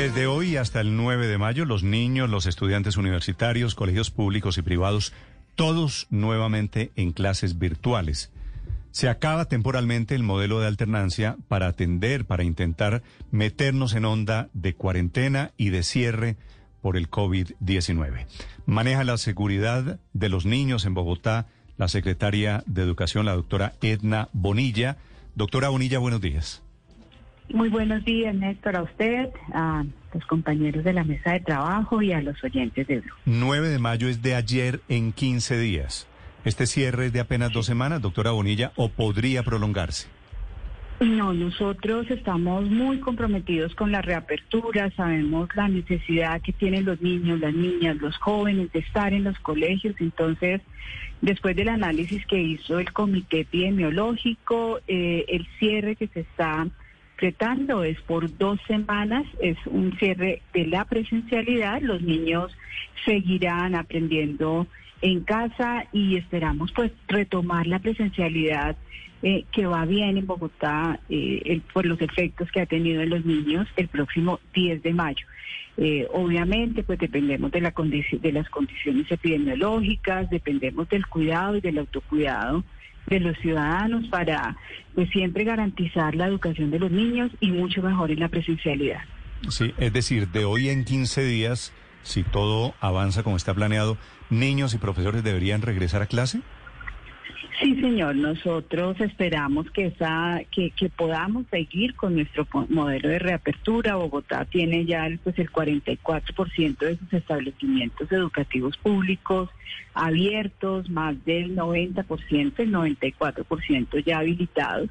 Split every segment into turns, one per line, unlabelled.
Desde hoy hasta el 9 de mayo, los niños, los estudiantes universitarios, colegios públicos y privados, todos nuevamente en clases virtuales. Se acaba temporalmente el modelo de alternancia para atender, para intentar meternos en onda de cuarentena y de cierre por el COVID-19. Maneja la seguridad de los niños en Bogotá la secretaria de Educación, la doctora Edna Bonilla. Doctora Bonilla, buenos días.
Muy buenos días, Néstor, a usted, a los compañeros de la mesa de trabajo y a los oyentes de Blue.
9 de mayo es de ayer en 15 días. ¿Este cierre es de apenas dos semanas, doctora Bonilla, o podría prolongarse?
No, nosotros estamos muy comprometidos con la reapertura, sabemos la necesidad que tienen los niños, las niñas, los jóvenes de estar en los colegios, entonces después del análisis que hizo el comité epidemiológico, eh, el cierre que se está es por dos semanas, es un cierre de la presencialidad, los niños seguirán aprendiendo en casa y esperamos pues retomar la presencialidad eh, que va bien en Bogotá eh, por los efectos que ha tenido en los niños el próximo 10 de mayo. Eh, obviamente, pues dependemos de, la de las condiciones epidemiológicas, dependemos del cuidado y del autocuidado de los ciudadanos para pues siempre garantizar la educación de los niños y mucho mejor en la presencialidad.
Sí, es decir, de hoy en 15 días, si todo avanza como está planeado, niños y profesores deberían regresar a clase.
Sí, señor. Nosotros esperamos que esa, que, que podamos seguir con nuestro modelo de reapertura. Bogotá tiene ya pues el 44% de sus establecimientos educativos públicos abiertos, más del 90%, el 94% ya habilitados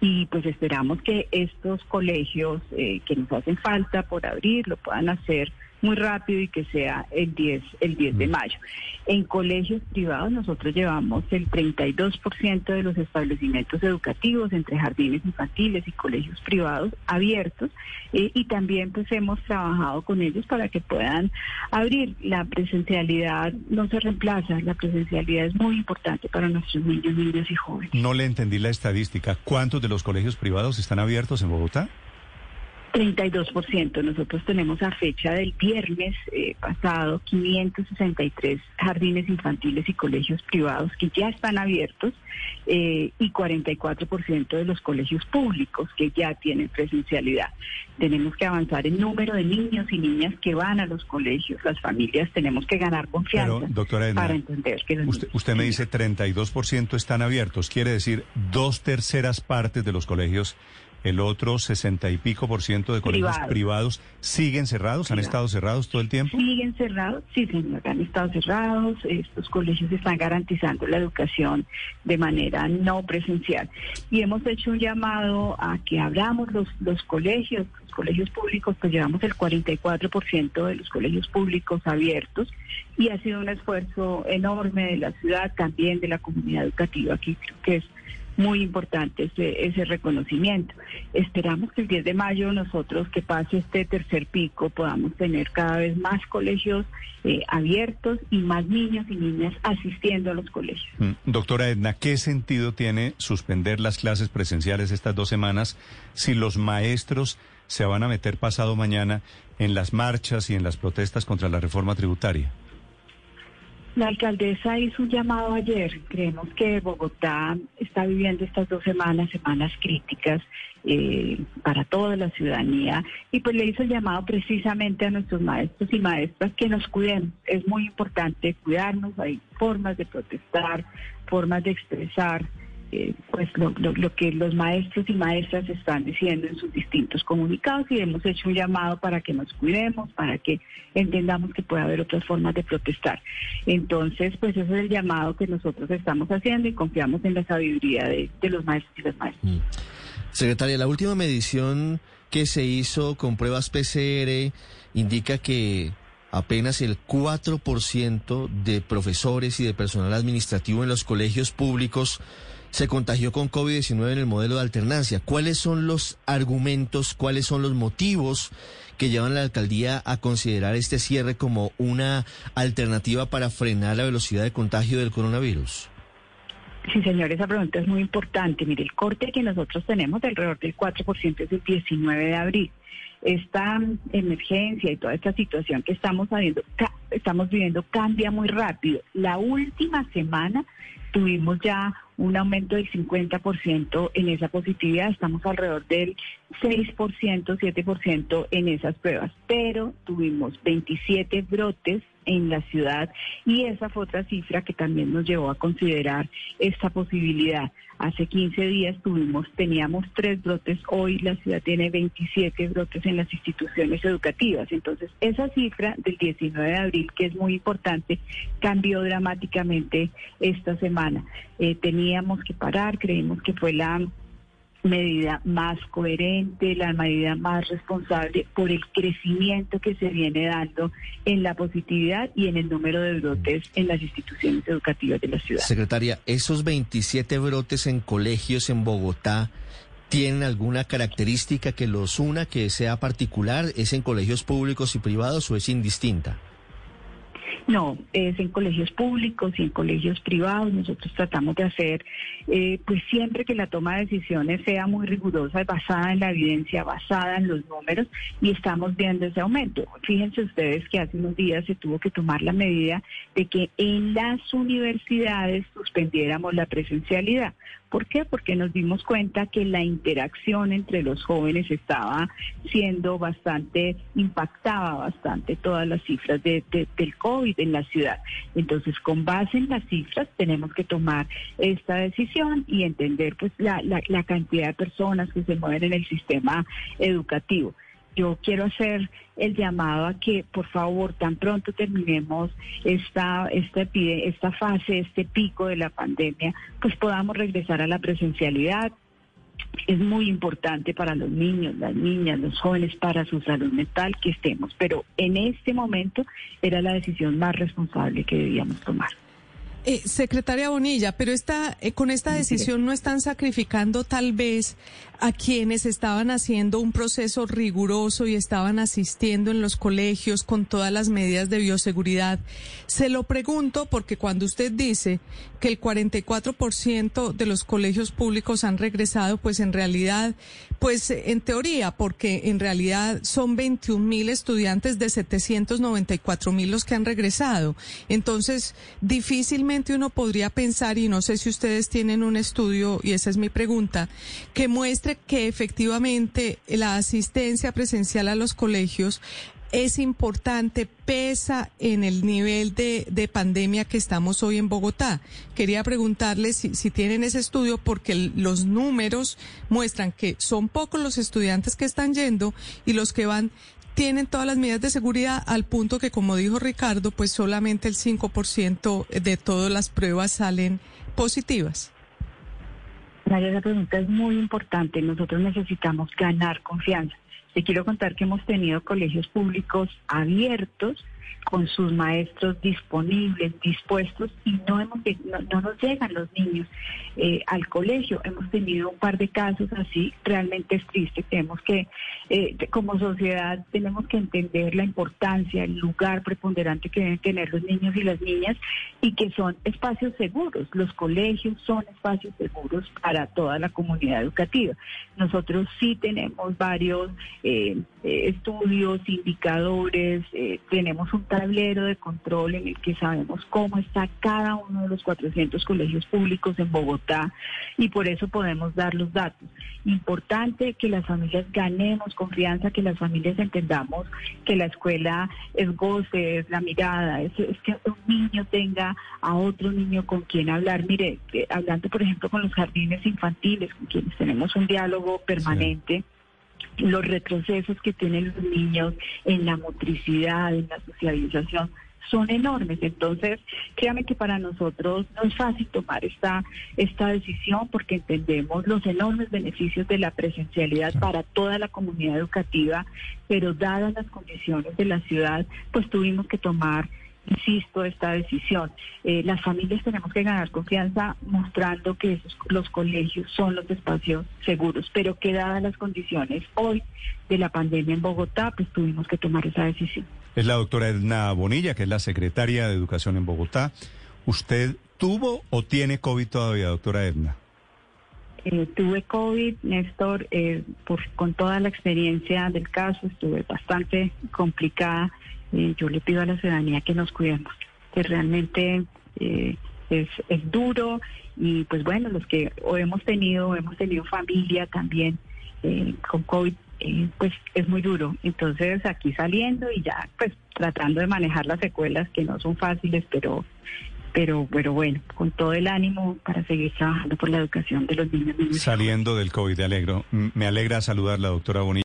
y pues esperamos que estos colegios eh, que nos hacen falta por abrir lo puedan hacer muy rápido y que sea el 10, el 10 de mayo. En colegios privados nosotros llevamos el 32% de los establecimientos educativos entre jardines infantiles y colegios privados abiertos eh, y también pues hemos trabajado con ellos para que puedan abrir. La presencialidad no se reemplaza, la presencialidad es muy importante para nuestros niños, niños y jóvenes.
No le entendí la estadística. ¿Cuántos de los colegios privados están abiertos en Bogotá?
32%. Nosotros tenemos a fecha del viernes eh, pasado 563 jardines infantiles y colegios privados que ya están abiertos eh, y 44% de los colegios públicos que ya tienen presencialidad. Tenemos que avanzar en número de niños y niñas que van a los colegios. Las familias tenemos que ganar confianza para entender que
usted, usted me dice 32% están abiertos. Quiere decir dos terceras partes de los colegios el otro sesenta y pico por ciento de colegios privados siguen cerrados, han estado cerrados todo el tiempo.
Siguen cerrados, sí señor, han estado cerrados. Estos colegios están garantizando la educación de manera no presencial. Y hemos hecho un llamado a que abramos los, los colegios, los colegios públicos, pues llevamos el 44% de los colegios públicos abiertos y ha sido un esfuerzo enorme de la ciudad, también de la comunidad educativa, aquí creo que es muy importante ese, ese reconocimiento. Esperamos que el 10 de mayo nosotros que pase este tercer pico podamos tener cada vez más colegios eh, abiertos y más niños y niñas asistiendo a los colegios. Mm,
doctora Edna, ¿qué sentido tiene suspender las clases presenciales estas dos semanas si los maestros se van a meter pasado mañana en las marchas y en las protestas contra la reforma tributaria?
La alcaldesa hizo un llamado ayer. Creemos que Bogotá está viviendo estas dos semanas, semanas críticas eh, para toda la ciudadanía, y pues le hizo el llamado precisamente a nuestros maestros y maestras que nos cuiden. Es muy importante cuidarnos. Hay formas de protestar, formas de expresar eh, pues lo, lo, que los maestros y maestras están diciendo en sus distintos comunicados y hemos hecho un llamado para que nos cuidemos, para que entendamos que puede haber otras formas de protestar. Entonces, pues ese es el llamado que nosotros estamos haciendo y confiamos en la sabiduría de, de los maestros y las maestras. Mm.
Secretaria, la última medición que se hizo con pruebas PCR indica que apenas el 4% de profesores y de personal administrativo en los colegios públicos se contagió con COVID-19 en el modelo de alternancia. ¿Cuáles son los argumentos, cuáles son los motivos que llevan a la alcaldía a considerar este cierre como una alternativa para frenar la velocidad de contagio del coronavirus?
Sí, señor, esa pregunta es muy importante. Mire, el corte que nosotros tenemos de alrededor del 4% es el 19 de abril. esta emergencia y toda esta situación que estamos estamos viviendo cambia muy rápido. La última semana tuvimos ya un aumento del 50% en esa positividad, estamos alrededor del 6%, 7% en esas pruebas, pero tuvimos 27 brotes en la ciudad y esa fue otra cifra que también nos llevó a considerar esta posibilidad. Hace 15 días tuvimos, teníamos tres brotes, hoy la ciudad tiene 27 brotes en las instituciones educativas. Entonces, esa cifra del 19 de abril, que es muy importante, cambió dramáticamente esta semana. Eh, teníamos que parar, creímos que fue la medida más coherente, la medida más responsable por el crecimiento que se viene dando en la positividad y en el número de brotes en las instituciones educativas de la ciudad.
Secretaria, esos 27 brotes en colegios en Bogotá, ¿tienen alguna característica que los una, que sea particular? ¿Es en colegios públicos y privados o es indistinta?
No, es en colegios públicos y en colegios privados. Nosotros tratamos de hacer, eh, pues siempre que la toma de decisiones sea muy rigurosa, basada en la evidencia, basada en los números, y estamos viendo ese aumento. Fíjense ustedes que hace unos días se tuvo que tomar la medida de que en las universidades suspendiéramos la presencialidad. ¿Por qué? Porque nos dimos cuenta que la interacción entre los jóvenes estaba siendo bastante, impactaba bastante todas las cifras de, del COVID en la ciudad. Entonces, con base en las cifras, tenemos que tomar esta decisión y entender pues la, la, la cantidad de personas que se mueven en el sistema educativo yo quiero hacer el llamado a que por favor tan pronto terminemos esta esta esta fase este pico de la pandemia pues podamos regresar a la presencialidad es muy importante para los niños, las niñas, los jóvenes, para su salud mental que estemos, pero en este momento era la decisión más responsable que debíamos tomar.
Eh, secretaria Bonilla, pero esta, eh, con esta decisión no están sacrificando tal vez a quienes estaban haciendo un proceso riguroso y estaban asistiendo en los colegios con todas las medidas de bioseguridad. Se lo pregunto porque cuando usted dice que el 44% de los colegios públicos han regresado, pues en realidad, pues en teoría, porque en realidad son 21 mil estudiantes de 794 mil los que han regresado. Entonces, difícilmente uno podría pensar, y no sé si ustedes tienen un estudio, y esa es mi pregunta, que muestre que efectivamente la asistencia presencial a los colegios es importante, pesa en el nivel de, pandemia que estamos hoy en Bogotá. Quería preguntarles si, tienen ese estudio porque los números muestran que son pocos los estudiantes que están yendo y los que van tienen todas las medidas de seguridad al punto que, como dijo Ricardo, pues solamente el 5% de todas las pruebas salen positivas.
María, esa pregunta es muy importante. Nosotros necesitamos ganar confianza. Te quiero contar que hemos tenido colegios públicos abiertos con sus maestros disponibles, dispuestos y no, hemos, no, nos llegan los niños eh, al colegio. Hemos tenido un par de casos así, realmente es triste. Tenemos que, eh, como sociedad, tenemos que entender la importancia, el lugar preponderante que deben tener los niños y las niñas y que son espacios seguros. Los colegios son espacios seguros para toda la comunidad educativa. Nosotros sí tenemos varios eh, estudios, indicadores, tenemos un tablero de control en el que sabemos cómo está cada uno de los 400 colegios públicos en Bogotá y por eso podemos dar los datos. Importante que las familias ganemos confianza, que las familias entendamos que la escuela es goce, es la mirada, es, que un niño tenga a otro niño con quien hablar. Mire, eh, hablando por ejemplo con los jardines infantiles, con quienes tenemos un diálogo permanente los retrocesos que tienen los niños en la motricidad, en la socialización, son enormes. Entonces, créame que para nosotros no es fácil tomar esta, esta decisión porque entendemos los enormes beneficios de la presencialidad para toda la comunidad educativa, pero dadas las condiciones de la ciudad, pues tuvimos que tomar insisto, esta decisión. Eh, las familias tenemos que ganar confianza mostrando que esos, los colegios son los espacios seguros, pero que dadas las condiciones hoy de la pandemia en Bogotá, pues tuvimos que tomar esa decisión.
Es la doctora Edna Bonilla, que es la secretaria de Educación en Bogotá. ¿Usted tuvo o tiene COVID todavía, doctora Edna?
Eh, tuve COVID, Néstor, eh, por, con toda la experiencia del caso, estuve bastante complicada. Eh, yo le pido a la ciudadanía que nos cuidemos, que realmente es, es duro y pues bueno, los que o hemos tenido, hemos tenido familia también con COVID, pues es muy duro. Entonces aquí saliendo y ya pues tratando de manejar las secuelas que no son fáciles, pero pero, pero bueno, con todo el ánimo para seguir trabajando por la educación de los niños.
Saliendo del COVID, alegro. Me alegra saludar la doctora Bonilla.